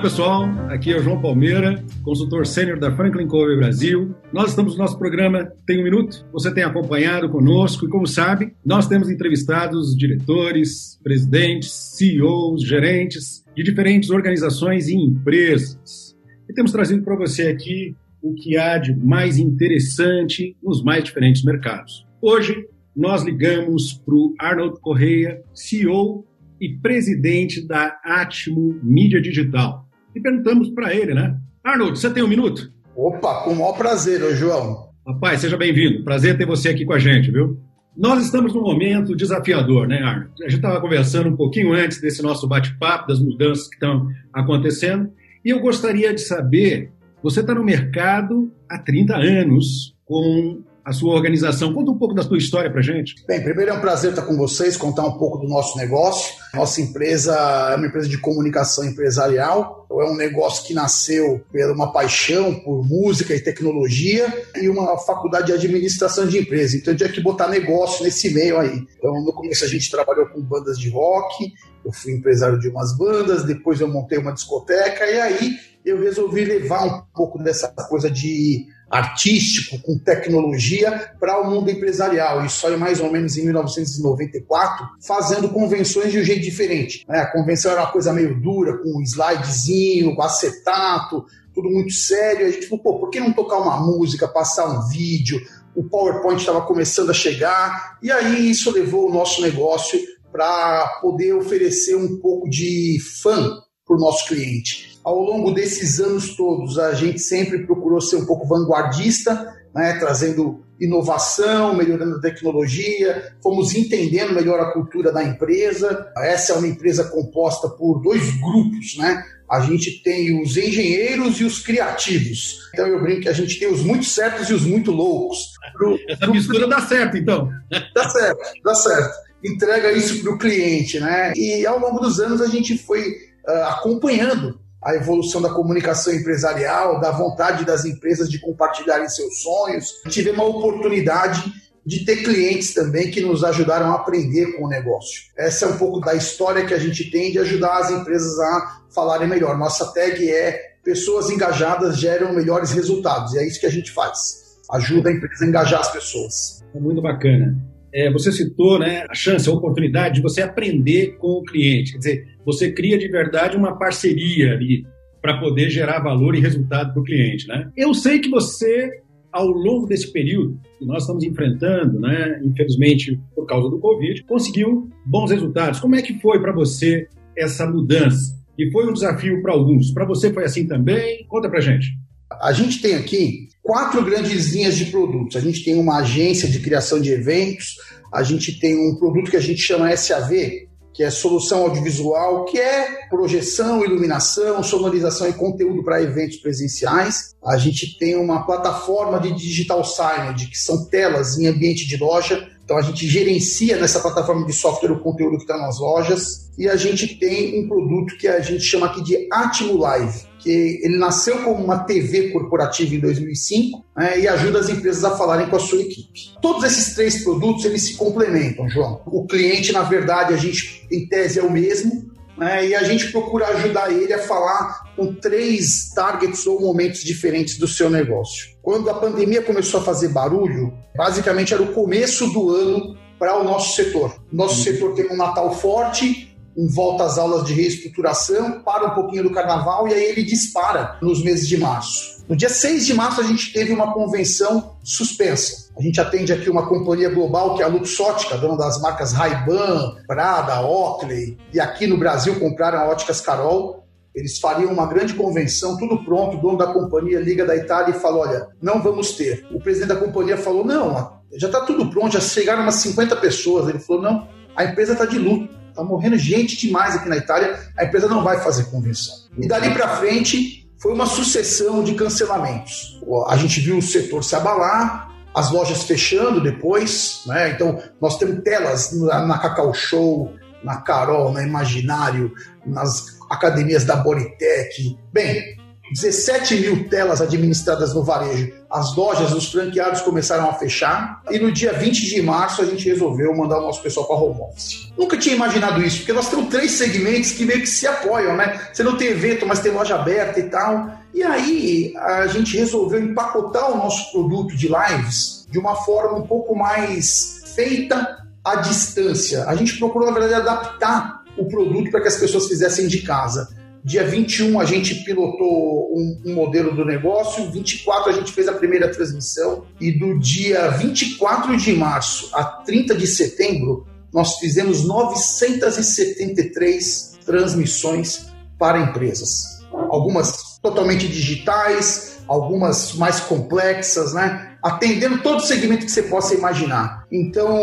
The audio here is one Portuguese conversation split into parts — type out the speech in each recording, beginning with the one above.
Pessoal, aqui é o João Palmeira, consultor sênior da Franklin Covey Brasil. Nós estamos no nosso programa Tem um Minuto. Você tem acompanhado conosco e, como sabe, nós temos entrevistados diretores, presidentes, CEOs, gerentes de diferentes organizações e empresas. E temos trazido para você aqui o que há de mais interessante nos mais diferentes mercados. Hoje, nós ligamos para o Arnold Correia, CEO e presidente da Atmo Mídia Digital. E perguntamos para ele, né? Arnold, você tem um minuto? Opa, com o maior prazer, ô João. Rapaz, seja bem-vindo. Prazer ter você aqui com a gente, viu? Nós estamos num momento desafiador, né, Arnold? A gente estava conversando um pouquinho antes desse nosso bate-papo, das mudanças que estão acontecendo, e eu gostaria de saber: você está no mercado há 30 anos, com a sua organização. Conta um pouco da sua história para gente. Bem, primeiro é um prazer estar com vocês, contar um pouco do nosso negócio. Nossa empresa é uma empresa de comunicação empresarial. É um negócio que nasceu por uma paixão por música e tecnologia e uma faculdade de administração de empresa. Então, tinha que botar negócio nesse meio aí. Então, no começo a gente trabalhou com bandas de rock, eu fui empresário de umas bandas, depois eu montei uma discoteca e aí eu resolvi levar um pouco dessa coisa de artístico, com tecnologia, para o mundo empresarial. Isso aí mais ou menos em 1994, fazendo convenções de um jeito diferente. Né? A convenção era uma coisa meio dura, com um slidezinho, com acetato, tudo muito sério. A gente falou, pô, por que não tocar uma música, passar um vídeo? O PowerPoint estava começando a chegar, e aí isso levou o nosso negócio para poder oferecer um pouco de fã para o nosso cliente ao longo desses anos todos, a gente sempre procurou ser um pouco vanguardista, né, trazendo inovação, melhorando a tecnologia, fomos entendendo melhor a cultura da empresa. Essa é uma empresa composta por dois grupos, né? A gente tem os engenheiros e os criativos. Então eu brinco que a gente tem os muito certos e os muito loucos. Pro, Essa pro... mistura dá certo, então. Dá certo, dá certo. Entrega isso para o cliente, né? E ao longo dos anos a gente foi uh, acompanhando a evolução da comunicação empresarial, da vontade das empresas de compartilharem seus sonhos. Tivemos a oportunidade de ter clientes também que nos ajudaram a aprender com o negócio. Essa é um pouco da história que a gente tem de ajudar as empresas a falarem melhor. Nossa tag é pessoas engajadas geram melhores resultados, e é isso que a gente faz. Ajuda a empresa a engajar as pessoas. É muito bacana. É, você citou né, a chance, a oportunidade de você aprender com o cliente. Quer dizer, você cria de verdade uma parceria ali para poder gerar valor e resultado para o cliente. Né? Eu sei que você, ao longo desse período que nós estamos enfrentando, né, infelizmente por causa do Covid, conseguiu bons resultados. Como é que foi para você essa mudança? E foi um desafio para alguns. Para você foi assim também? Conta para gente. A gente tem aqui quatro grandes linhas de produtos. A gente tem uma agência de criação de eventos, a gente tem um produto que a gente chama SAV, que é solução audiovisual, que é projeção, iluminação, sonorização e conteúdo para eventos presenciais. A gente tem uma plataforma de digital signage, que são telas em ambiente de loja. Então a gente gerencia nessa plataforma de software o conteúdo que está nas lojas. E a gente tem um produto que a gente chama aqui de Atmo Live, que ele nasceu como uma TV corporativa em 2005 né, e ajuda as empresas a falarem com a sua equipe. Todos esses três produtos eles se complementam, João. O cliente, na verdade, a gente em tese é o mesmo, né, e a gente procura ajudar ele a falar com três targets ou momentos diferentes do seu negócio. Quando a pandemia começou a fazer barulho, basicamente era o começo do ano para o nosso setor. Nosso uhum. setor tem um Natal forte, um volta às aulas de reestruturação, para um pouquinho do carnaval e aí ele dispara nos meses de março. No dia 6 de março, a gente teve uma convenção suspensa. A gente atende aqui uma companhia global que é a Luxótica, dona das marcas Ray-Ban, Prada, Oakley, e aqui no Brasil compraram a Óticas Carol. Eles fariam uma grande convenção, tudo pronto. O dono da companhia liga da Itália e fala: Olha, não vamos ter. O presidente da companhia falou: Não, já está tudo pronto, já chegaram umas 50 pessoas. Ele falou: Não, a empresa está de luto Está morrendo gente demais aqui na Itália, a empresa não vai fazer convenção. E dali para frente foi uma sucessão de cancelamentos. A gente viu o setor se abalar, as lojas fechando depois, né? Então nós temos telas na, na Cacau Show, na Carol, na Imaginário, nas academias da Bodytech. Bem, 17 mil telas administradas no varejo. As lojas, os franqueados começaram a fechar e no dia 20 de março a gente resolveu mandar o nosso pessoal para home office. Nunca tinha imaginado isso, porque nós temos três segmentos que meio que se apoiam, né? Você não tem evento, mas tem loja aberta e tal. E aí a gente resolveu empacotar o nosso produto de lives de uma forma um pouco mais feita à distância. A gente procurou, na verdade, adaptar o produto para que as pessoas fizessem de casa. Dia 21 a gente pilotou um, um, modelo do negócio, 24 a gente fez a primeira transmissão e do dia 24 de março a 30 de setembro nós fizemos 973 transmissões para empresas. Algumas totalmente digitais, algumas mais complexas, né? Atendendo todo o segmento que você possa imaginar. Então,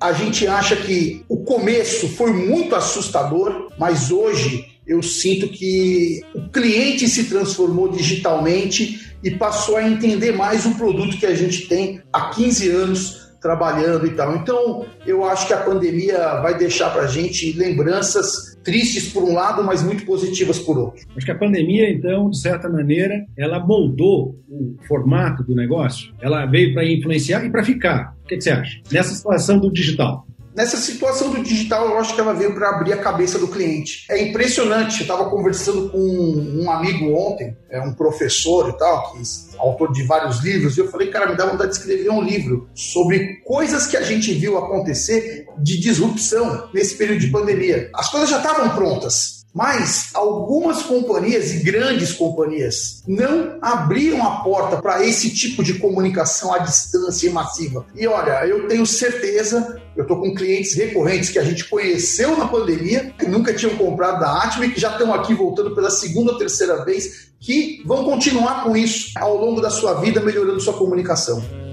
a gente acha que o começo foi muito assustador, mas hoje eu sinto que o cliente se transformou digitalmente e passou a entender mais o produto que a gente tem há 15 anos trabalhando e tal. Então, eu acho que a pandemia vai deixar para a gente lembranças tristes por um lado, mas muito positivas por outro. Acho que a pandemia, então, de certa maneira, ela moldou o formato do negócio. Ela veio para influenciar e para ficar. O que, que você acha? Nessa situação do digital. Nessa situação do digital, eu acho que ela veio para abrir a cabeça do cliente. É impressionante. Eu estava conversando com um amigo ontem, é um professor e tal, que é autor de vários livros, e eu falei, cara, me dá vontade de escrever um livro sobre coisas que a gente viu acontecer de disrupção nesse período de pandemia. As coisas já estavam prontas. Mas algumas companhias e grandes companhias não abriram a porta para esse tipo de comunicação à distância e massiva. E olha, eu tenho certeza, eu estou com clientes recorrentes que a gente conheceu na pandemia, que nunca tinham comprado da Atme, que já estão aqui voltando pela segunda ou terceira vez, que vão continuar com isso ao longo da sua vida, melhorando sua comunicação.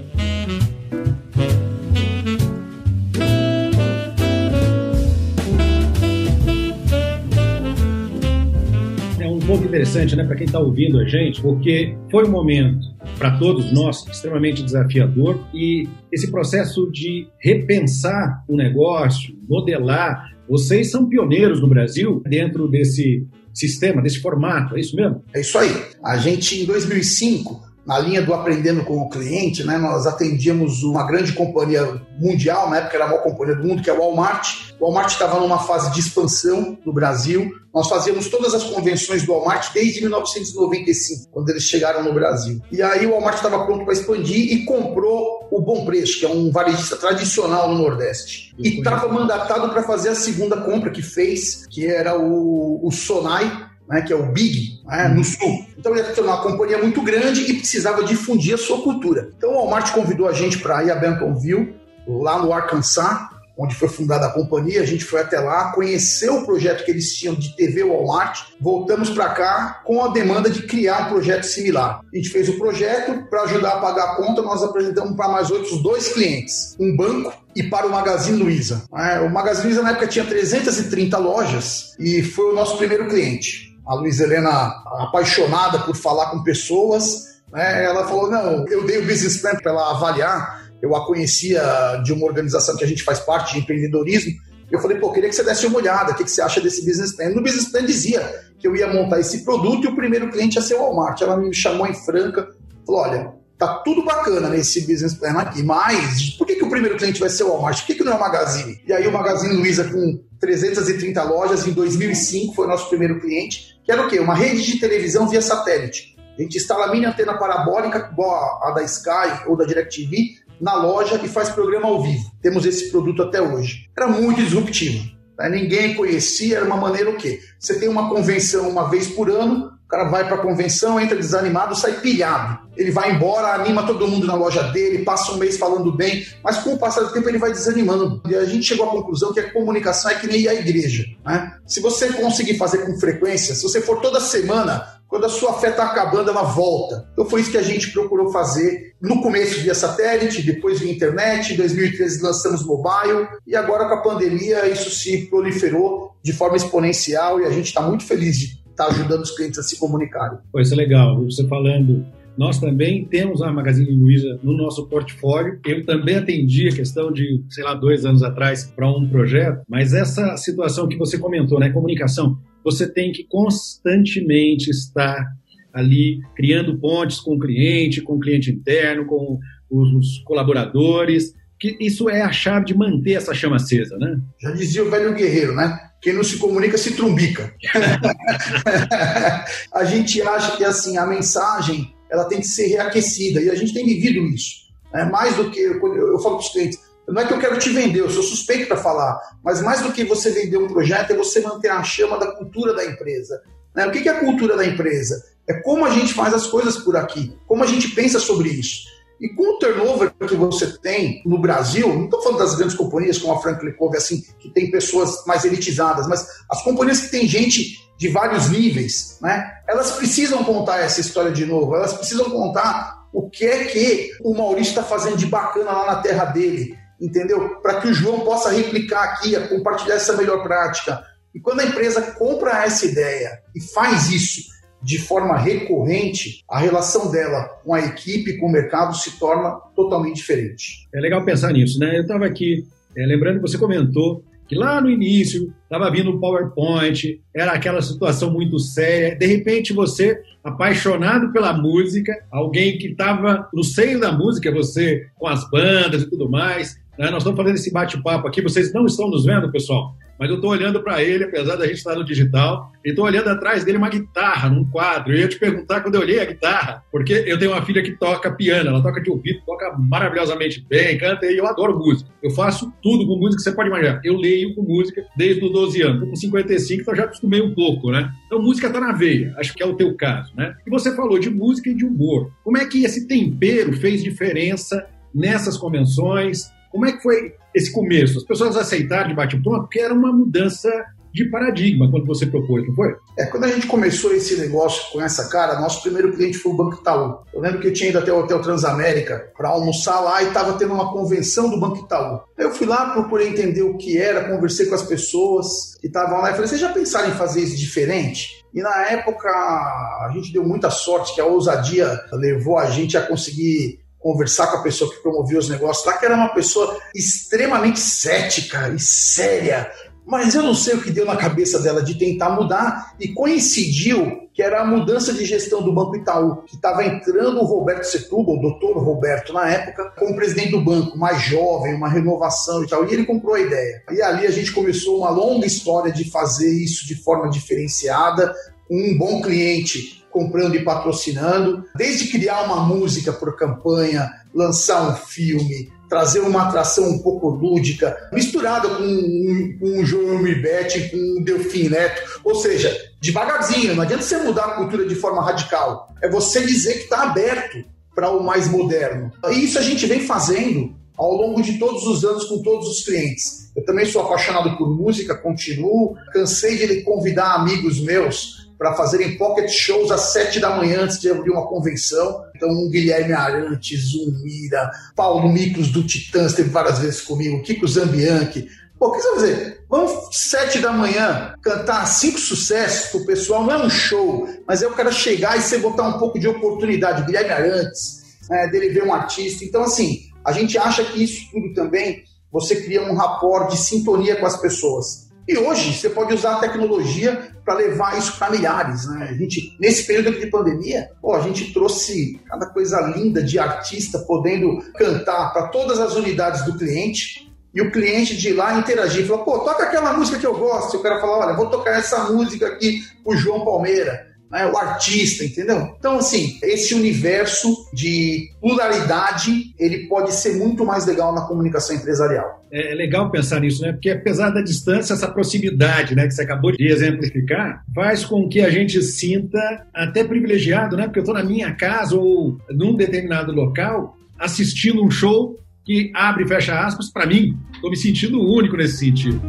Ponto interessante, né, para quem está ouvindo a gente, porque foi um momento para todos nós extremamente desafiador e esse processo de repensar o negócio, modelar, vocês são pioneiros no Brasil dentro desse sistema, desse formato, é isso mesmo? É isso aí. A gente em 2005 na linha do aprendendo com o cliente, né, nós atendíamos uma grande companhia mundial, na época era a maior companhia do mundo, que é o Walmart. O Walmart estava numa fase de expansão no Brasil. Nós fazíamos todas as convenções do Walmart desde 1995, quando eles chegaram no Brasil. E aí o Walmart estava pronto para expandir e comprou o Bom Preço, que é um varejista tradicional no Nordeste. E estava mandatado para fazer a segunda compra que fez, que era o, o Sonai, né, que é o Big, né, no sul. Então ele era uma companhia muito grande e precisava difundir a sua cultura. Então o Walmart convidou a gente para ir a Bentonville, lá no Arkansas, onde foi fundada a companhia. A gente foi até lá, conheceu o projeto que eles tinham de TV Walmart. Voltamos para cá com a demanda de criar um projeto similar. A gente fez o projeto para ajudar a pagar a conta. Nós apresentamos para mais outros dois clientes, um banco e para o Magazine Luiza. É, o Magazine Luiza na época tinha 330 lojas e foi o nosso primeiro cliente a Luiz Helena, apaixonada por falar com pessoas, né, ela falou: Não, eu dei o business plan para ela avaliar. Eu a conhecia de uma organização que a gente faz parte de empreendedorismo. Eu falei, pô, queria que você desse uma olhada, o que, que você acha desse business plan? No business plan dizia que eu ia montar esse produto e o primeiro cliente ia ser o Walmart. Ela me chamou em franca, falou: olha, tá tudo bacana nesse business plan aqui, mas por que, primeiro cliente vai ser o Walmart? Por que, que não é o Magazine? E aí o Magazine Luiza com 330 lojas, em 2005 foi nosso primeiro cliente, que era o quê? Uma rede de televisão via satélite. A gente instala a mini antena parabólica, igual a da Sky ou da DirecTV, na loja e faz programa ao vivo. Temos esse produto até hoje. Era muito disruptivo. Né? Ninguém conhecia, era uma maneira o quê? Você tem uma convenção uma vez por ano, cara vai para a convenção, entra desanimado, sai pilhado. Ele vai embora, anima todo mundo na loja dele, passa um mês falando bem, mas com o passar do tempo ele vai desanimando. E a gente chegou à conclusão que a comunicação é que nem a igreja. Né? Se você conseguir fazer com frequência, se você for toda semana, quando a sua fé está acabando, ela volta. Então foi isso que a gente procurou fazer no começo via satélite, depois via internet, em 2013 lançamos mobile e agora com a pandemia isso se proliferou de forma exponencial e a gente está muito feliz de estar tá ajudando os clientes a se comunicarem. Pois é legal, você falando nós também temos a Magazine Luiza no nosso portfólio. Eu também atendi a questão de, sei lá, dois anos atrás para um projeto, mas essa situação que você comentou, né, comunicação, você tem que constantemente estar ali criando pontes com o cliente, com o cliente interno, com os colaboradores, que isso é a chave de manter essa chama acesa, né? Já dizia o velho guerreiro, né? Quem não se comunica se trumbica. a gente acha que assim a mensagem ela tem que ser reaquecida e a gente tem vivido isso. Né? Mais do que eu, eu falo para os clientes, não é que eu quero te vender, eu sou suspeito para falar, mas mais do que você vender um projeto é você manter a chama da cultura da empresa. Né? O que é a cultura da empresa? É como a gente faz as coisas por aqui, como a gente pensa sobre isso. E com o turnover que você tem no Brasil, não estou falando das grandes companhias como a Franklin Covey, assim, que tem pessoas mais elitizadas, mas as companhias que tem gente de vários níveis, né? Elas precisam contar essa história de novo, elas precisam contar o que é que o Maurício está fazendo de bacana lá na terra dele, entendeu? Para que o João possa replicar aqui, compartilhar essa melhor prática. E quando a empresa compra essa ideia e faz isso de forma recorrente, a relação dela com a equipe, com o mercado, se torna totalmente diferente. É legal pensar nisso, né? Eu estava aqui, é, lembrando que você comentou que lá no início estava vindo o PowerPoint, era aquela situação muito séria. De repente você, apaixonado pela música, alguém que estava no seio da música, você com as bandas e tudo mais, né? Nós estamos fazendo esse bate-papo aqui, vocês não estão nos vendo, pessoal, mas eu estou olhando para ele, apesar da gente estar no digital, e estou olhando atrás dele uma guitarra num quadro. Eu ia te perguntar quando eu olhei a guitarra, porque eu tenho uma filha que toca piano, ela toca de ouvido, toca maravilhosamente bem, canta, e eu adoro música. Eu faço tudo com música que você pode imaginar. Eu leio com música desde os 12 anos. Estou com 55, então já acostumei um pouco, né? Então música está na veia, acho que é o teu caso, né? E você falou de música e de humor. Como é que esse tempero fez diferença nessas convenções? Como é que foi esse começo? As pessoas aceitaram de bate-pronto porque era uma mudança de paradigma quando você propôs, não foi? É, quando a gente começou esse negócio com essa cara, nosso primeiro cliente foi o Banco Itaú. Eu lembro que eu tinha ido até o Hotel Transamérica para almoçar lá e estava tendo uma convenção do Banco Itaú. Eu fui lá, procurei entender o que era, conversei com as pessoas que estavam lá e falei: vocês já pensaram em fazer isso diferente? E na época a gente deu muita sorte que a ousadia levou a gente a conseguir conversar com a pessoa que promovia os negócios lá, que era uma pessoa extremamente cética e séria. Mas eu não sei o que deu na cabeça dela de tentar mudar e coincidiu que era a mudança de gestão do Banco Itaú, que estava entrando o Roberto Setúbal, o doutor Roberto na época, como presidente do banco, mais jovem, uma renovação e tal, e ele comprou a ideia. E ali a gente começou uma longa história de fazer isso de forma diferenciada, um bom cliente comprando e patrocinando, desde criar uma música por campanha, lançar um filme, trazer uma atração um pouco lúdica, misturada com um, João Mibete, com um Delfim Neto, ou seja, devagarzinho, não adianta você mudar a cultura de forma radical, é você dizer que está aberto para o mais moderno. E isso a gente vem fazendo ao longo de todos os anos com todos os clientes. Eu também sou apaixonado por música, continuo, cansei de convidar amigos meus para fazerem pocket shows às sete da manhã antes de abrir uma convenção. Então, um Guilherme Arantes, Zumira, Paulo Miklos do Titãs teve várias vezes comigo, Kiko Zambianchi. Pô, o que você vai fazer? Vamos sete da manhã cantar cinco sucessos pro pessoal, não é um show, mas é o cara chegar e você botar um pouco de oportunidade. Guilherme Arantes, é, dele ver um artista. Então, assim, a gente acha que isso tudo também você cria um rapport de sintonia com as pessoas. E hoje você pode usar a tecnologia para levar isso para milhares. Né? A gente, nesse período de pandemia, pô, a gente trouxe cada coisa linda de artista podendo cantar para todas as unidades do cliente. E o cliente de lá interagir, falou, pô, toca aquela música que eu gosto. E o cara olha, vou tocar essa música aqui o João Palmeira né, o artista, entendeu? Então, assim, esse universo de pluralidade, ele pode ser muito mais legal na comunicação empresarial. É, é legal pensar nisso, né? Porque apesar da distância, essa proximidade, né, que você acabou de exemplificar, faz com que a gente sinta até privilegiado, né? Porque eu estou na minha casa ou num determinado local assistindo um show que abre e fecha aspas para mim. Estou me sentindo único nesse sentido.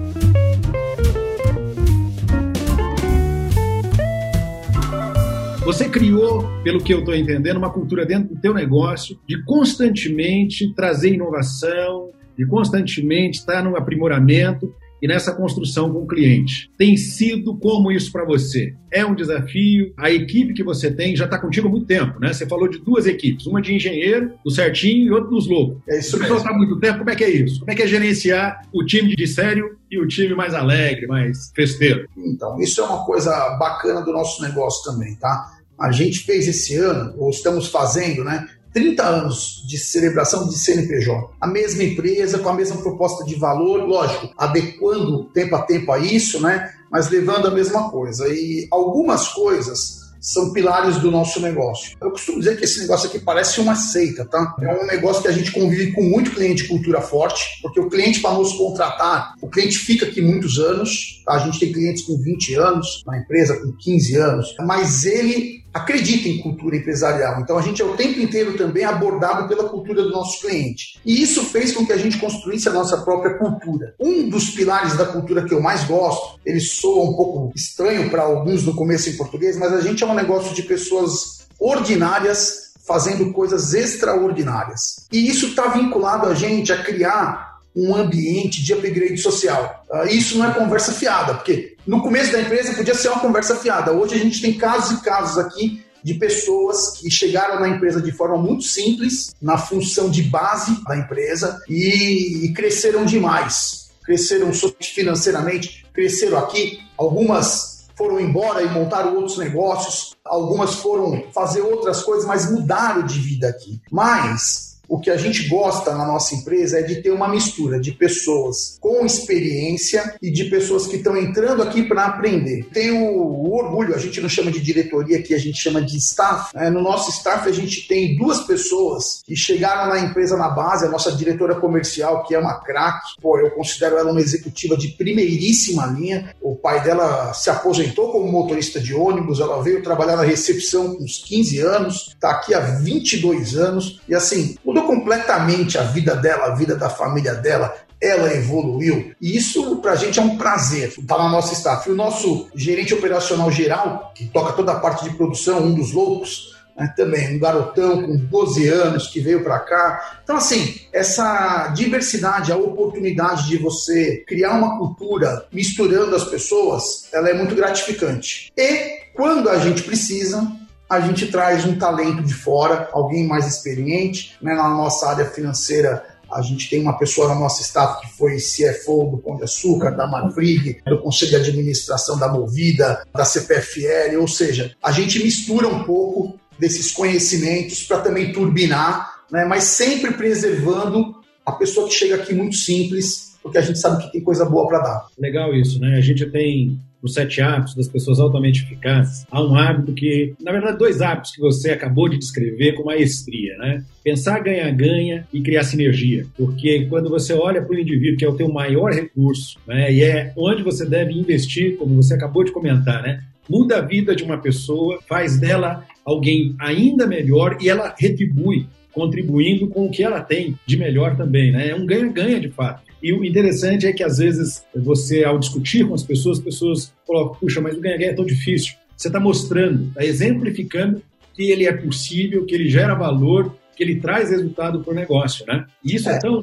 Você criou, pelo que eu estou entendendo, uma cultura dentro do teu negócio de constantemente trazer inovação, de constantemente estar no aprimoramento e nessa construção com o cliente. Tem sido como isso para você? É um desafio? A equipe que você tem já está contigo há muito tempo, né? Você falou de duas equipes, uma de engenheiro, do certinho, e outra dos loucos. É isso mesmo. está há muito tempo, como é que é isso? Como é que é gerenciar o time de sério e o time mais alegre, mais festeiro? Então, isso é uma coisa bacana do nosso negócio também, tá? A gente fez esse ano, ou estamos fazendo, né? 30 anos de celebração de CNPJ. A mesma empresa, com a mesma proposta de valor, lógico, adequando tempo a tempo a isso, né? Mas levando a mesma coisa. E algumas coisas são pilares do nosso negócio. Eu costumo dizer que esse negócio aqui parece uma seita, tá? É um negócio que a gente convive com muito cliente de cultura forte, porque o cliente para nos contratar, o cliente fica aqui muitos anos, tá? a gente tem clientes com 20 anos, na empresa com 15 anos, mas ele acredita em cultura empresarial. Então a gente é o tempo inteiro também abordado pela cultura do nosso cliente. E isso fez com que a gente construísse a nossa própria cultura. Um dos pilares da cultura que eu mais gosto, ele soa um pouco estranho para alguns no começo em português, mas a gente é um negócio de pessoas ordinárias fazendo coisas extraordinárias. E isso está vinculado a gente a criar um ambiente de upgrade social. Uh, isso não é conversa fiada, porque no começo da empresa podia ser uma conversa fiada. Hoje a gente tem casos e casos aqui de pessoas que chegaram na empresa de forma muito simples, na função de base da empresa e, e cresceram demais. Cresceram financeiramente, cresceram aqui. Algumas foram embora e montaram outros negócios, algumas foram fazer outras coisas, mas mudaram de vida aqui. Mas o que a gente gosta na nossa empresa é de ter uma mistura de pessoas com experiência e de pessoas que estão entrando aqui para aprender. Tem o, orgulho, a gente não chama de diretoria aqui, a gente chama de staff. É, no nosso staff a gente tem duas pessoas que chegaram na empresa na base, a nossa diretora comercial, que é uma craque. Pô, eu considero ela uma executiva de primeiríssima linha. O pai dela se aposentou como motorista de ônibus, ela veio trabalhar na recepção com uns 15 anos, está aqui há 22 anos e assim, mudou completamente a vida dela, a vida da família dela. Ela evoluiu e isso pra gente é um prazer tá na nossa staff. O nosso gerente operacional geral, que toca toda a parte de produção, um dos loucos, né, também um garotão com 12 anos que veio para cá. Então, assim, essa diversidade, a oportunidade de você criar uma cultura misturando as pessoas, ela é muito gratificante. E quando a gente precisa, a gente traz um talento de fora, alguém mais experiente. Né? Na nossa área financeira, a gente tem uma pessoa na nossa staff que foi CFO do Pão de Açúcar, da Marfrig, do Conselho de Administração da Movida, da CPFL, ou seja, a gente mistura um pouco desses conhecimentos para também turbinar, né? mas sempre preservando a pessoa que chega aqui muito simples, porque a gente sabe que tem coisa boa para dar. Legal isso, né? A gente tem os sete hábitos das pessoas altamente eficazes, há um hábito que, na verdade, dois hábitos que você acabou de descrever com maestria, né? Pensar ganha-ganha e criar sinergia. Porque quando você olha para o indivíduo, que é o teu maior recurso, né? E é onde você deve investir, como você acabou de comentar, né? Muda a vida de uma pessoa, faz dela alguém ainda melhor e ela retribui contribuindo com o que ela tem de melhor também, né? É um ganha-ganha de fato. E o interessante é que, às vezes, você, ao discutir com as pessoas, as pessoas colocam, puxa, mas o ganha-ganha é tão difícil. Você está mostrando, está exemplificando que ele é possível, que ele gera valor, que ele traz resultado para o negócio, né? E isso é. é tão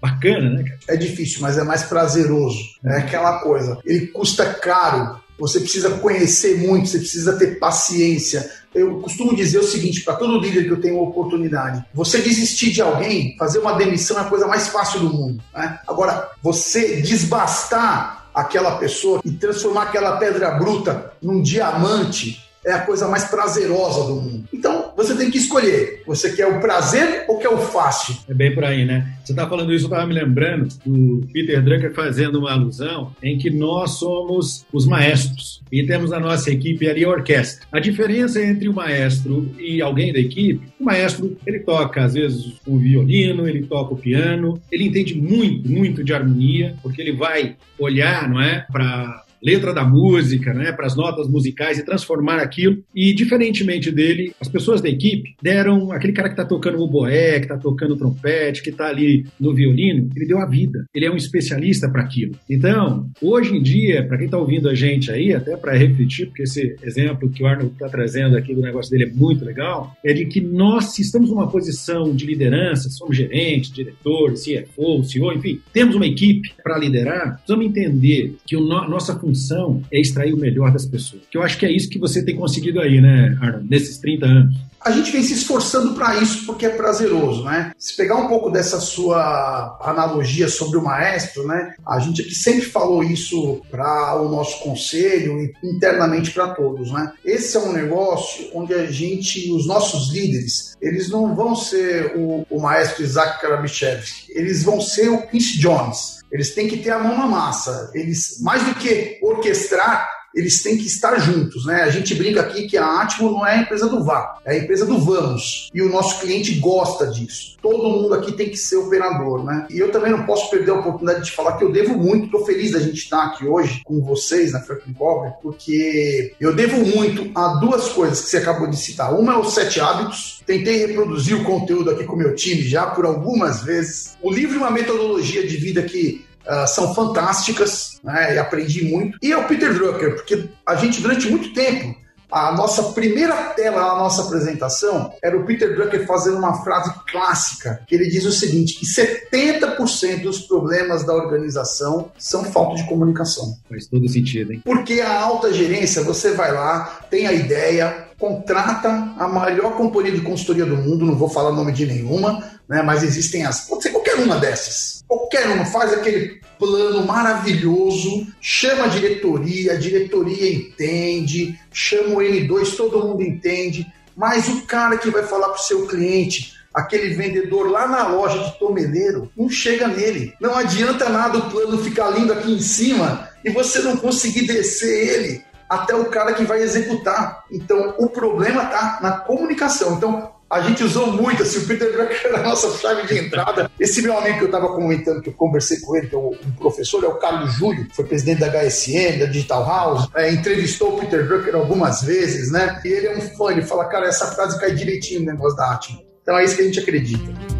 bacana, né, cara? É difícil, mas é mais prazeroso. É aquela coisa. Ele custa caro, você precisa conhecer muito, você precisa ter paciência, eu costumo dizer o seguinte para todo líder que eu tenho oportunidade: você desistir de alguém, fazer uma demissão é a coisa mais fácil do mundo. Né? Agora, você desbastar aquela pessoa e transformar aquela pedra bruta num diamante é a coisa mais prazerosa do mundo. Então, você tem que escolher. Você quer o prazer ou quer o fácil? É bem por aí, né? Você está falando isso, eu estava me lembrando do Peter Drucker fazendo uma alusão em que nós somos os maestros e temos a nossa equipe ali a orquestra. A diferença entre o maestro e alguém da equipe, o maestro, ele toca às vezes o violino, ele toca o piano, ele entende muito, muito de harmonia, porque ele vai olhar, não é, para letra da música, né, para as notas musicais e transformar aquilo. E diferentemente dele, as pessoas da equipe deram aquele cara que está tocando o boé, que está tocando trompete, que está ali no violino, ele deu a vida. Ele é um especialista para aquilo. Então, hoje em dia, para quem está ouvindo a gente aí, até para refletir, porque esse exemplo que o Arnold está trazendo aqui do negócio dele é muito legal, é de que nós, se estamos numa posição de liderança, somos gerentes, diretores, CFO, CEO, enfim, temos uma equipe para liderar, precisamos entender que a no, nossa função é extrair o melhor das pessoas. Que eu acho que é isso que você tem conseguido aí, né, Arnold, nesses 30 anos a gente vem se esforçando para isso porque é prazeroso, né? Se pegar um pouco dessa sua analogia sobre o maestro, né? A gente aqui sempre falou isso para o nosso conselho e internamente para todos, né? Esse é um negócio onde a gente, os nossos líderes, eles não vão ser o, o maestro Isaac Karabichevski, eles vão ser o Quincy Jones. Eles têm que ter a mão na massa. Eles, mais do que orquestrar, eles têm que estar juntos, né? A gente brinca aqui que a Atmo não é a empresa do vá, é a empresa do vamos. E o nosso cliente gosta disso. Todo mundo aqui tem que ser operador, né? E eu também não posso perder a oportunidade de falar que eu devo muito, estou feliz da gente estar aqui hoje com vocês na Franklin Cover, porque eu devo muito a duas coisas que você acabou de citar. Uma é os sete hábitos. Tentei reproduzir o conteúdo aqui com o meu time já por algumas vezes. O livro é uma metodologia de vida que uh, são fantásticas, né, e aprendi muito. E é o Peter Drucker, porque a gente, durante muito tempo, a nossa primeira tela na nossa apresentação era o Peter Drucker fazendo uma frase clássica, que ele diz o seguinte, que 70% dos problemas da organização são falta de comunicação. Faz todo sentido, hein? Porque a alta gerência, você vai lá, tem a ideia, contrata a maior companhia de consultoria do mundo, não vou falar o nome de nenhuma, né, mas existem as... Pode ser uma dessas. Qualquer uma, faz aquele plano maravilhoso, chama a diretoria, a diretoria entende, chama o N2, todo mundo entende, mas o cara que vai falar para o seu cliente, aquele vendedor lá na loja de tomeleiro, não chega nele. Não adianta nada o plano ficar lindo aqui em cima e você não conseguir descer ele até o cara que vai executar. Então, o problema está na comunicação. Então, a gente usou muito, assim, o Peter Drucker era a nossa chave de entrada. Esse meu amigo que eu estava comentando, que eu conversei com ele, que é um professor, é o Carlos Júlio, foi presidente da HSM, da Digital House, é, entrevistou o Peter Drucker algumas vezes, né? E ele é um fã, ele fala, cara, essa frase cai direitinho no negócio da Atman. Então é isso que a gente acredita.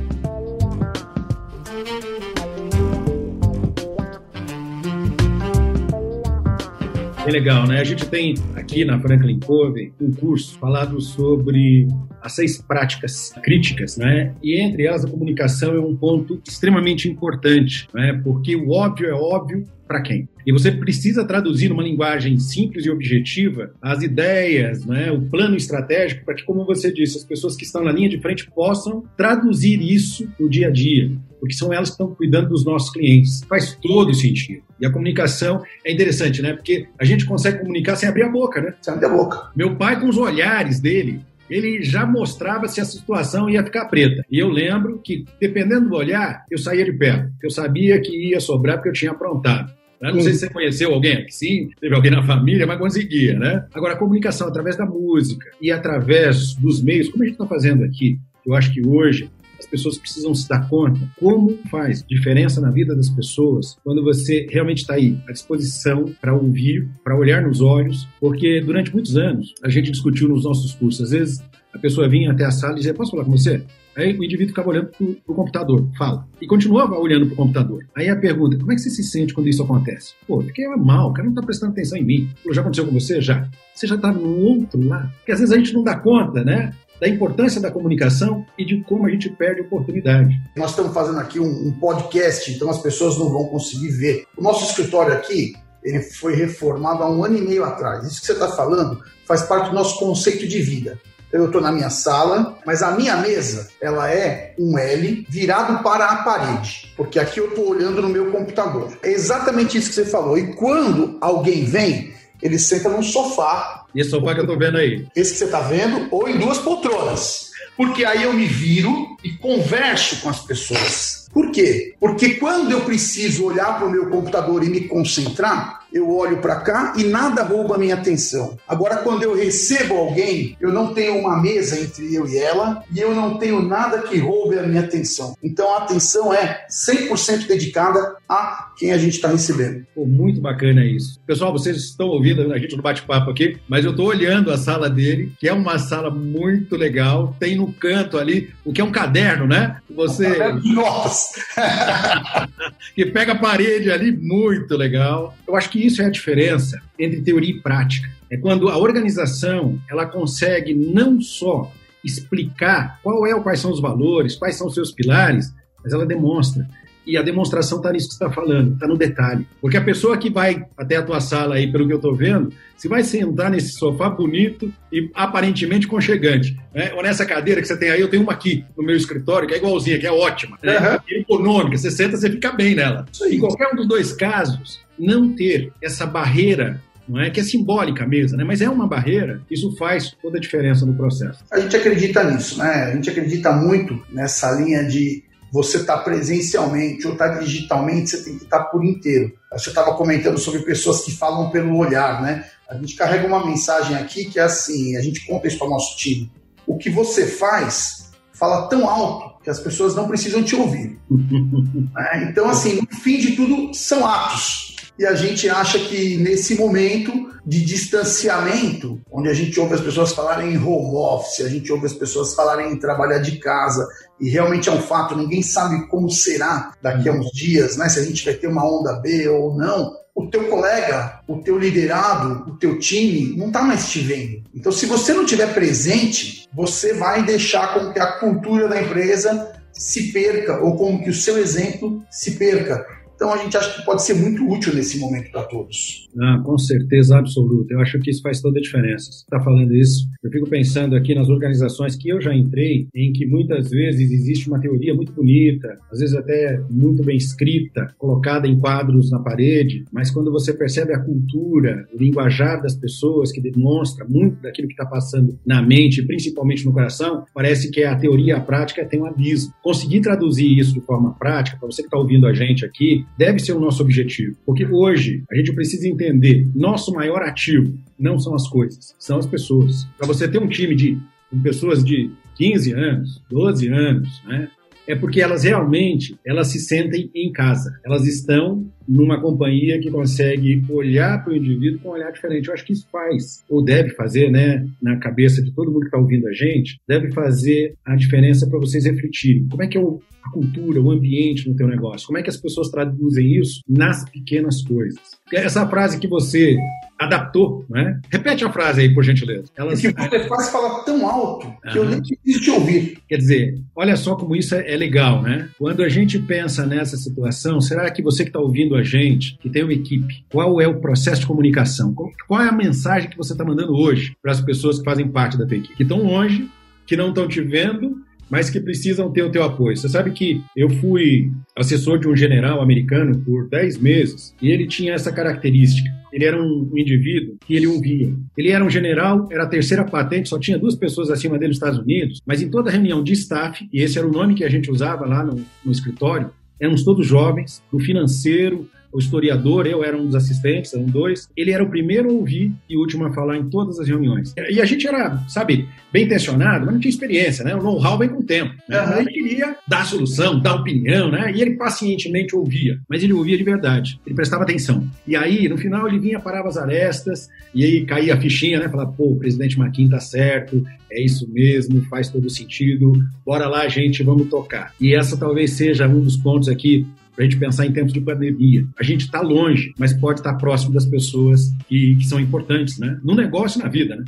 É legal, né? A gente tem aqui na Franklin Covey um curso falado sobre as seis práticas críticas, né? E entre elas a comunicação é um ponto extremamente importante, né? Porque o óbvio é óbvio para quem? E você precisa traduzir numa linguagem simples e objetiva as ideias, né, o plano estratégico, para que, como você disse, as pessoas que estão na linha de frente possam traduzir isso no dia a dia, porque são elas que estão cuidando dos nossos clientes. Faz todo sentido. E a comunicação é interessante, né? Porque a gente consegue comunicar sem abrir a boca, né? Sem abrir a boca. Meu pai, com os olhares dele, ele já mostrava se a situação ia ficar preta. E eu lembro que, dependendo do olhar, eu saía de perto. Eu sabia que ia sobrar porque eu tinha aprontado. Né? Não sei se você conheceu alguém aqui, sim, teve alguém na família, mas conseguia, né? Agora, a comunicação através da música e através dos meios, como a gente está fazendo aqui, eu acho que hoje pessoas precisam se dar conta como faz diferença na vida das pessoas quando você realmente está aí à disposição para ouvir, para olhar nos olhos, porque durante muitos anos a gente discutiu nos nossos cursos, às vezes a pessoa vinha até a sala e dizia: Posso falar com você? Aí o indivíduo ficava olhando para o computador, fala. E continuava olhando para o computador. Aí a pergunta: como é que você se sente quando isso acontece? Pô, porque é mal, o cara não está prestando atenção em mim. Já aconteceu com você? Já. Você já está no outro lado. Porque às vezes a gente não dá conta, né? Da importância da comunicação e de como a gente perde oportunidade. Nós estamos fazendo aqui um, um podcast, então as pessoas não vão conseguir ver. O nosso escritório aqui, ele foi reformado há um ano e meio atrás. Isso que você está falando faz parte do nosso conceito de vida. Eu estou na minha sala, mas a minha mesa ela é um L virado para a parede, porque aqui eu estou olhando no meu computador. É exatamente isso que você falou. E quando alguém vem, ele senta num sofá. E esse sofá que eu estou vendo aí? Esse que você está vendo, ou em duas poltronas. Porque aí eu me viro e converso com as pessoas. Por quê? Porque quando eu preciso olhar para o meu computador e me concentrar, eu olho para cá e nada rouba a minha atenção. Agora, quando eu recebo alguém, eu não tenho uma mesa entre eu e ela e eu não tenho nada que roube a minha atenção. Então, a atenção é 100% dedicada a quem a gente está recebendo. Pô, muito bacana isso. Pessoal, vocês estão ouvindo a gente no bate-papo aqui, mas eu estou olhando a sala dele, que é uma sala muito legal. Tem no canto ali o que é um caderno, né? Você. Nossa! que pega a parede ali, muito legal. Eu acho que isso é a diferença entre teoria e prática. É quando a organização ela consegue não só explicar qual é, quais são os valores, quais são os seus pilares, mas ela demonstra. E a demonstração está nisso que você está falando, está no detalhe. Porque a pessoa que vai até a tua sala aí, pelo que eu estou vendo, se vai sentar nesse sofá bonito e aparentemente conchegante, né? ou nessa cadeira que você tem aí, eu tenho uma aqui no meu escritório, que é igualzinha, que é ótima, né? é econômica, você senta, você fica bem nela. Em qualquer um dos dois casos, não ter essa barreira não é que é simbólica mesmo, né? Mas é uma barreira. Isso faz toda a diferença no processo. A gente acredita nisso, né? A gente acredita muito nessa linha de você está presencialmente ou está digitalmente, você tem que estar tá por inteiro. Você estava comentando sobre pessoas que falam pelo olhar, né? A gente carrega uma mensagem aqui que é assim, a gente conta isso para o nosso time. O que você faz fala tão alto que as pessoas não precisam te ouvir. é, então, assim, no fim de tudo, são atos. E a gente acha que nesse momento de distanciamento, onde a gente ouve as pessoas falarem em home office, a gente ouve as pessoas falarem em trabalhar de casa, e realmente é um fato, ninguém sabe como será daqui a uns dias, né? Se a gente vai ter uma onda B ou não. O teu colega, o teu liderado, o teu time não está mais te vendo. Então, se você não tiver presente, você vai deixar com que a cultura da empresa se perca ou como que o seu exemplo se perca. Então a gente acha que pode ser muito útil nesse momento para todos. Ah, com certeza absoluta. Eu acho que isso faz toda a diferença. Você está falando isso. Eu fico pensando aqui nas organizações que eu já entrei, em que muitas vezes existe uma teoria muito bonita, às vezes até muito bem escrita, colocada em quadros na parede, mas quando você percebe a cultura, o linguajar das pessoas, que demonstra muito daquilo que está passando na mente, principalmente no coração, parece que a teoria e a prática tem um abismo. Conseguir traduzir isso de forma prática, para você que está ouvindo a gente aqui, deve ser o nosso objetivo. Porque hoje a gente precisa entender, nosso maior ativo não são as coisas, são as pessoas. Para você ter um time de pessoas de 15 anos, 12 anos, né? é porque elas realmente elas se sentem em casa. Elas estão numa companhia que consegue olhar para o indivíduo com um olhar diferente. Eu acho que isso faz, ou deve fazer, né, na cabeça de todo mundo que está ouvindo a gente, deve fazer a diferença para vocês refletirem. Como é que é a cultura, o ambiente no teu negócio? Como é que as pessoas traduzem isso nas pequenas coisas? Essa frase que você adaptou, né? Repete a frase aí, por gentileza. Elas... É que você faz falar tão alto que uhum. eu nem preciso te ouvir. Quer dizer, olha só como isso é, é legal, né? Quando a gente pensa nessa situação, será que você que está ouvindo a gente, que tem uma equipe, qual é o processo de comunicação? Qual, é a mensagem que você está mandando hoje para as pessoas que fazem parte da tua equipe? Que estão longe, que não estão te vendo mas que precisam ter o teu apoio. Você sabe que eu fui assessor de um general americano por 10 meses e ele tinha essa característica. Ele era um indivíduo que ele ouvia. Ele era um general, era a terceira patente, só tinha duas pessoas acima dele nos Estados Unidos, mas em toda reunião de staff, e esse era o nome que a gente usava lá no, no escritório, éramos todos jovens, no financeiro, o historiador, eu era um dos assistentes, eram dois. Ele era o primeiro a ouvir e o último a falar em todas as reuniões. E a gente era, sabe, bem intencionado, mas não tinha experiência, né? O know-how vem com o tempo. Né? Uhum. Ele queria dar solução, dar opinião, né? E ele pacientemente ouvia, mas ele ouvia de verdade. Ele prestava atenção. E aí, no final, ele vinha, parava as arestas, e aí caía a fichinha, né? Falava, pô, o presidente Maquin tá certo, é isso mesmo, faz todo sentido, bora lá, gente, vamos tocar. E essa talvez seja um dos pontos aqui para a gente pensar em tempos de pandemia. A gente está longe, mas pode estar tá próximo das pessoas que, que são importantes, né? No negócio e na vida, né?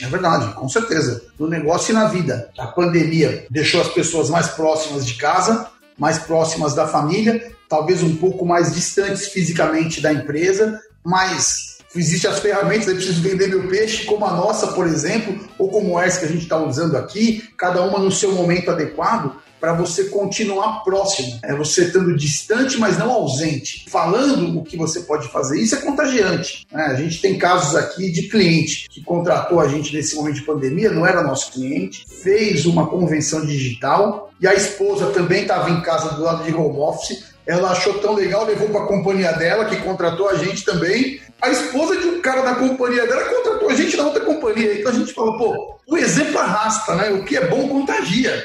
É verdade, com certeza. No negócio e na vida. A pandemia deixou as pessoas mais próximas de casa, mais próximas da família, talvez um pouco mais distantes fisicamente da empresa, mas existem as ferramentas, eu preciso vender meu peixe, como a nossa, por exemplo, ou como essa que a gente está usando aqui, cada uma no seu momento adequado, para você continuar próximo. É você estando distante, mas não ausente. Falando o que você pode fazer. Isso é contagiante. Né? A gente tem casos aqui de cliente que contratou a gente nesse momento de pandemia, não era nosso cliente, fez uma convenção digital e a esposa também estava em casa do lado de home office ela achou tão legal, levou para a companhia dela, que contratou a gente também. A esposa de um cara da companhia dela contratou a gente na outra companhia. Então a gente falou, pô, o exemplo arrasta, né? O que é bom contagia.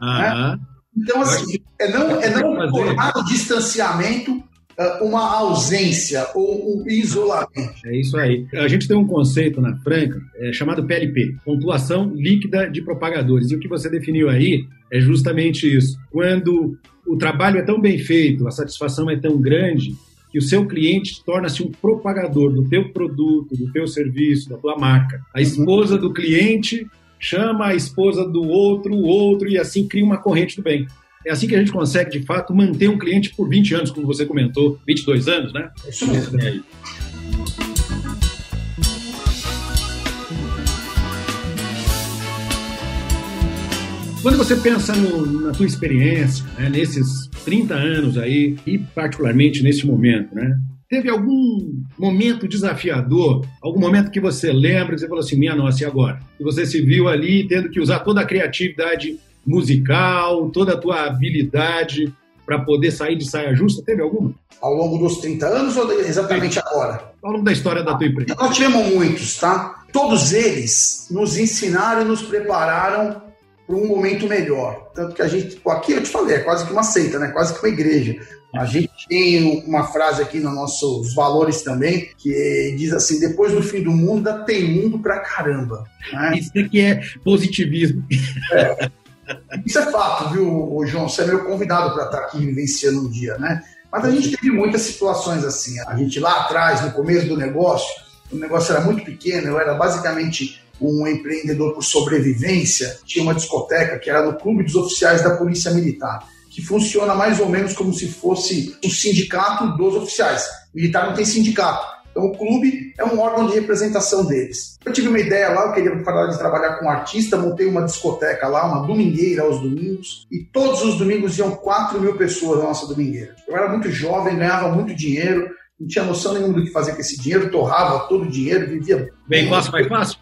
Né? Então, assim, é não, é não tornar o distanciamento ah, uma ausência ou um isolamento. É isso aí. A gente tem um conceito na Franca é, chamado PLP, pontuação líquida de propagadores. E o que você definiu aí é justamente isso. Quando o trabalho é tão bem feito, a satisfação é tão grande, que o seu cliente torna-se um propagador do teu produto, do teu serviço, da tua marca. A esposa do cliente chama a esposa do outro, o outro, e assim cria uma corrente do bem. É assim que a gente consegue, de fato, manter um cliente por 20 anos, como você comentou, 22 anos, né? É isso mesmo. É. Quando você pensa no, na tua experiência, né, nesses 30 anos aí, e particularmente nesse momento, né? Teve algum momento desafiador, algum momento que você lembra e você falou assim, minha nossa, e agora? E você se viu ali tendo que usar toda a criatividade musical, toda a tua habilidade para poder sair de saia justa? Teve alguma? Ao longo dos 30 anos ou exatamente agora? Ao longo da história da tua empresa. Nós tivemos muitos, tá? Todos eles nos ensinaram e nos prepararam para um momento melhor. Tanto que a gente, aqui eu te falei, é quase que uma seita, né? Quase que uma igreja. A gente tem uma frase aqui nos nossos valores também, que diz assim: depois do fim do mundo, tem mundo pra caramba. Né? Isso aqui é positivismo. É. Isso é fato, viu, João? Você é meu convidado para estar aqui vivenciando um dia, né? Mas a gente teve muitas situações assim. A gente lá atrás, no começo do negócio, o negócio era muito pequeno, eu era basicamente um empreendedor por sobrevivência. Tinha uma discoteca que era no Clube dos Oficiais da Polícia Militar, que funciona mais ou menos como se fosse um sindicato dos oficiais. Militar não tem sindicato. Então, o clube é um órgão de representação deles. Eu tive uma ideia lá, eu queria falar de trabalhar com um artista, montei uma discoteca lá, uma domingueira aos domingos, e todos os domingos iam 4 mil pessoas na nossa domingueira. Eu era muito jovem, ganhava muito dinheiro, não tinha noção nenhuma do que fazer com esse dinheiro, torrava todo o dinheiro, vivia. Bem fácil, mais fácil?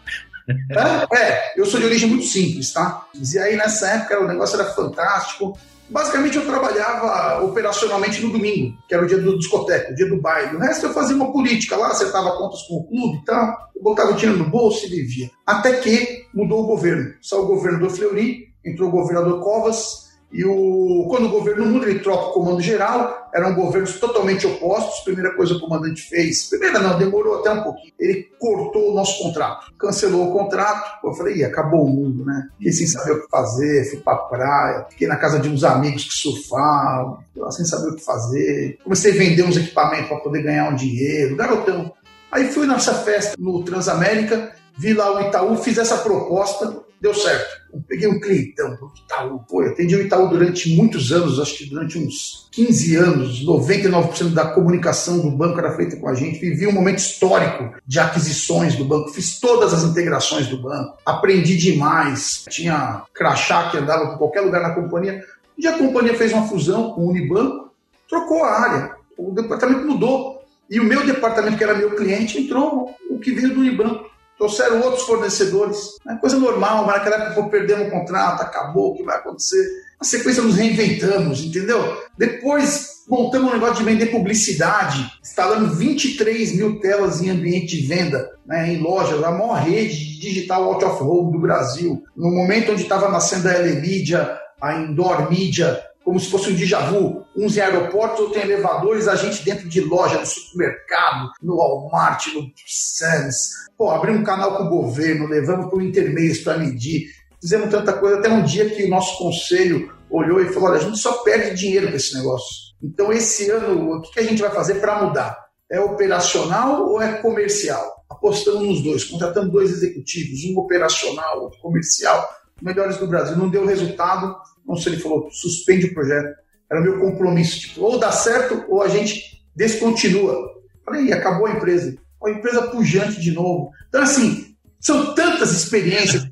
É, é, eu sou de origem muito simples, tá? E aí nessa época o negócio era fantástico. Basicamente, eu trabalhava operacionalmente no domingo, que era o dia do discoteca, o dia do baile. O resto eu fazia uma política lá, acertava contas com o clube e tal, eu botava o dinheiro no bolso e vivia. Até que mudou o governo. Saiu o governo do Fleury, entrou o governador Covas, e o, quando o governo muda, ele troca o comando geral, eram governos totalmente opostos. Primeira coisa que o comandante fez, primeira não, demorou até um pouquinho. Ele cortou o nosso contrato, cancelou o contrato. Eu falei, acabou o mundo, né? Fiquei sem saber o que fazer, fui pra praia, fiquei na casa de uns amigos que surfavam, sem saber o que fazer. Comecei a vender uns equipamentos para poder ganhar um dinheiro, garotão. Aí fui nessa festa no Transamérica, vi lá o Itaú, fiz essa proposta, deu certo. Eu peguei um clientão do Itaú. Pô, eu atendi o Itaú durante muitos anos, acho que durante uns 15 anos, 99% da comunicação do banco era feita com a gente. Vivi um momento histórico de aquisições do banco, fiz todas as integrações do banco, aprendi demais. Tinha crachá que andava por qualquer lugar na companhia. Um dia a companhia fez uma fusão com o Unibanco, trocou a área, o departamento mudou. E o meu departamento, que era meu cliente, entrou o que veio do Unibanco trouxeram outros fornecedores. É coisa normal, mas naquela época perdemos o contrato, acabou, o que vai acontecer? Na sequência nos reinventamos, entendeu? Depois montamos um negócio de vender publicidade, instalando 23 mil telas em ambiente de venda, né, em lojas, a maior rede digital out of home do Brasil. No momento onde estava nascendo a Elemedia, a Indoor Media, como se fosse um déjà vu. Uns em aeroportos, outros em elevadores, a gente dentro de loja, no supermercado, no Walmart, no Sam's. Pô, abrimos um canal com o governo, levamos para o intermeios para medir, fizemos tanta coisa, até um dia que o nosso conselho olhou e falou: olha, a gente só perde dinheiro com esse negócio. Então, esse ano, o que a gente vai fazer para mudar? É operacional ou é comercial? Apostamos nos dois, contratamos dois executivos, um operacional, outro comercial, melhores do Brasil. Não deu resultado, não sei, ele falou, suspende o projeto. Era meu compromisso, tipo, ou dá certo ou a gente descontinua. Falei, acabou a empresa. A empresa pujante de novo. Então, assim, são tantas experiências.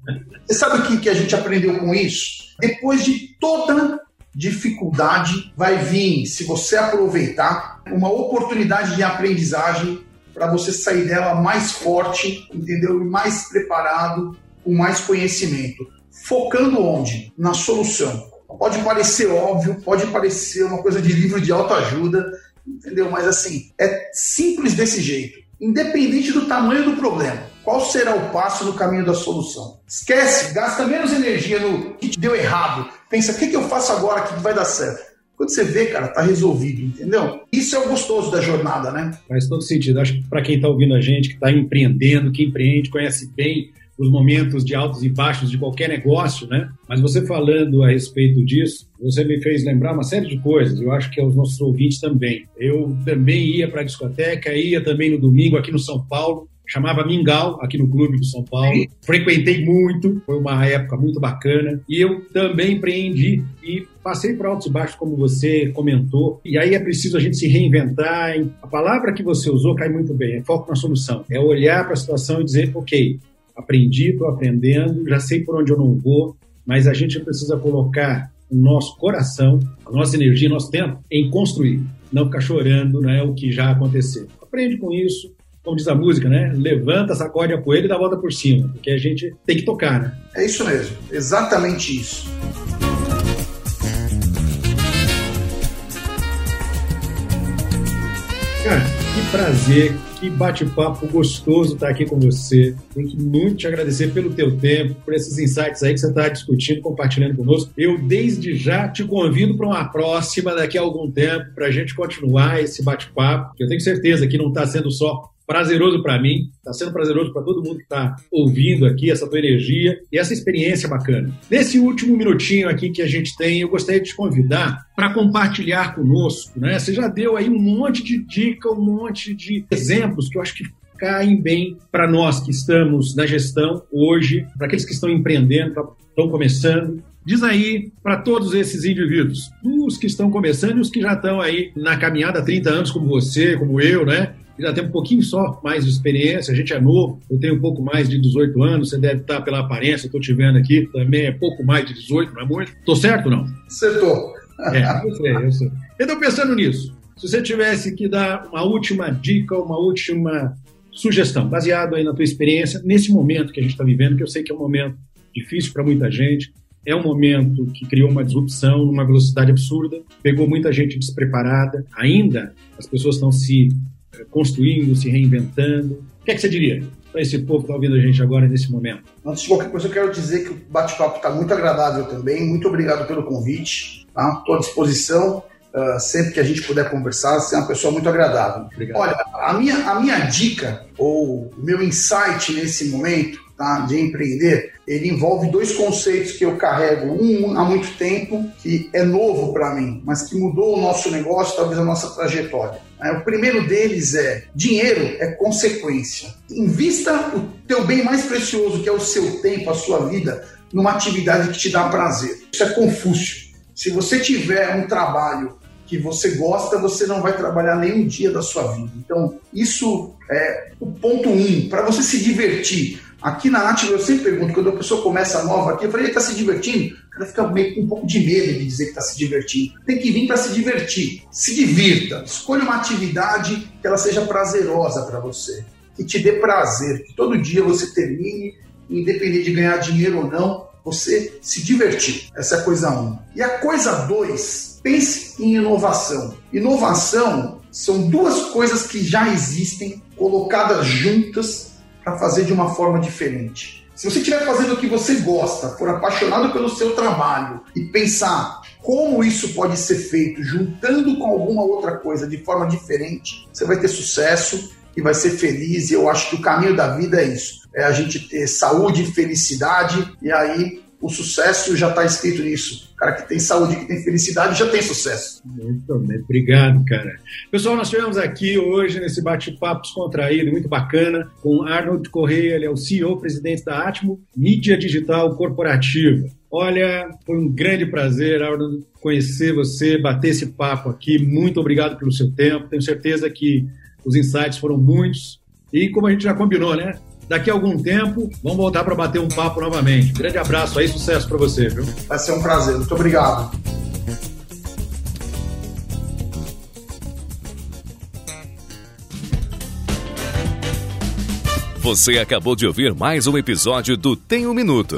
Você sabe o que, que a gente aprendeu com isso? Depois de toda dificuldade, vai vir, se você aproveitar, uma oportunidade de aprendizagem para você sair dela mais forte, entendeu? Mais preparado, com mais conhecimento focando onde? Na solução. Pode parecer óbvio, pode parecer uma coisa de livro de autoajuda, entendeu? Mas assim, é simples desse jeito. Independente do tamanho do problema, qual será o passo no caminho da solução? Esquece, gasta menos energia no que te deu errado. Pensa, o que, que eu faço agora que vai dar certo? Quando você vê, cara, tá resolvido, entendeu? Isso é o gostoso da jornada, né? Faz todo sentido. Acho que para quem está ouvindo a gente, que está empreendendo, que empreende, conhece bem os momentos de altos e baixos de qualquer negócio, né? Mas você falando a respeito disso, você me fez lembrar uma série de coisas. Eu acho que aos nossos ouvintes também. Eu também ia para a discoteca, ia também no domingo aqui no São Paulo chamava Mingau, aqui no Clube do São Paulo. Frequentei muito, foi uma época muito bacana. E eu também empreendi e passei por altos e baixos, como você comentou. E aí é preciso a gente se reinventar. A palavra que você usou cai muito bem, é foco na solução. É olhar para a situação e dizer, ok, aprendi, estou aprendendo, já sei por onde eu não vou, mas a gente precisa colocar o nosso coração, a nossa energia, nosso tempo em construir, não ficar chorando, não é o que já aconteceu. Aprende com isso, como diz a música, né? Levanta, sacode a poeira e dá a volta por cima, porque a gente tem que tocar, né? É isso mesmo, exatamente isso. Cara, prazer, que bate-papo gostoso estar aqui com você. Tenho que muito te agradecer pelo teu tempo, por esses insights aí que você está discutindo, compartilhando conosco. Eu, desde já, te convido para uma próxima daqui a algum tempo, para a gente continuar esse bate-papo. Eu tenho certeza que não está sendo só prazeroso para mim, está sendo prazeroso para todo mundo que está ouvindo aqui essa tua energia e essa experiência bacana. Nesse último minutinho aqui que a gente tem, eu gostaria de te convidar para compartilhar conosco, né? Você já deu aí um monte de dica, um monte de exemplos que eu acho que caem bem para nós que estamos na gestão hoje, para aqueles que estão empreendendo, estão começando. Diz aí para todos esses indivíduos, os que estão começando e os que já estão aí na caminhada há 30 anos, como você, como eu, né? Já tem um pouquinho só mais de experiência, a gente é novo, eu tenho um pouco mais de 18 anos, você deve estar pela aparência, estou te vendo aqui, também é pouco mais de 18, não é muito? Estou certo ou não? Acertou. É, eu sei, eu sei. Então, pensando nisso, se você tivesse que dar uma última dica, uma última sugestão, baseado aí na tua experiência, nesse momento que a gente está vivendo, que eu sei que é um momento difícil para muita gente, é um momento que criou uma disrupção numa velocidade absurda, pegou muita gente despreparada, ainda as pessoas estão se construindo, se reinventando. O que, é que você diria para esse povo que está ouvindo a gente agora nesse momento? Antes de qualquer coisa, eu quero dizer que o bate-papo está muito agradável também. Muito obrigado pelo convite. Estou tá? à disposição. Uh, sempre que a gente puder conversar, você é uma pessoa muito agradável. Obrigado. Olha, a minha, a minha dica, ou o meu insight nesse momento, tá, de empreender, ele envolve dois conceitos que eu carrego, um há muito tempo, que é novo para mim, mas que mudou o nosso negócio, talvez a nossa trajetória. É, o primeiro deles é: dinheiro é consequência. Invista o teu bem mais precioso, que é o seu tempo, a sua vida, numa atividade que te dá prazer. Isso é Confúcio. Se você tiver um trabalho que você gosta, você não vai trabalhar nenhum dia da sua vida. Então, isso é o ponto um, para você se divertir. Aqui na Atila eu sempre pergunto, quando a pessoa começa nova aqui, eu falei, está se divertindo? O cara fica meio com um pouco de medo de dizer que está se divertindo. Tem que vir para se divertir. Se divirta. Escolha uma atividade que ela seja prazerosa para você. Que te dê prazer. Que todo dia você termine, independente de ganhar dinheiro ou não, você se divertir. Essa é a coisa um. E a coisa dois, pense em inovação. Inovação são duas coisas que já existem, colocadas juntas para fazer de uma forma diferente. Se você estiver fazendo o que você gosta, for apaixonado pelo seu trabalho e pensar como isso pode ser feito juntando com alguma outra coisa de forma diferente, você vai ter sucesso e vai ser feliz. E eu acho que o caminho da vida é isso: é a gente ter saúde felicidade, e aí o sucesso já está escrito nisso. O cara que tem saúde, que tem felicidade, já tem sucesso. Muito bem, obrigado, cara. Pessoal, nós tivemos aqui hoje nesse bate-papo descontraído, muito bacana, com Arnold Correia, ele é o CEO, presidente da Atmo, mídia digital corporativa. Olha, foi um grande prazer, Arnold, conhecer você, bater esse papo aqui. Muito obrigado pelo seu tempo. Tenho certeza que os insights foram muitos. E como a gente já combinou, né? Daqui a algum tempo, vamos voltar para bater um papo novamente. Grande abraço aí, sucesso para você, viu? Vai ser um prazer. Muito obrigado. Você acabou de ouvir mais um episódio do Tem um Minuto.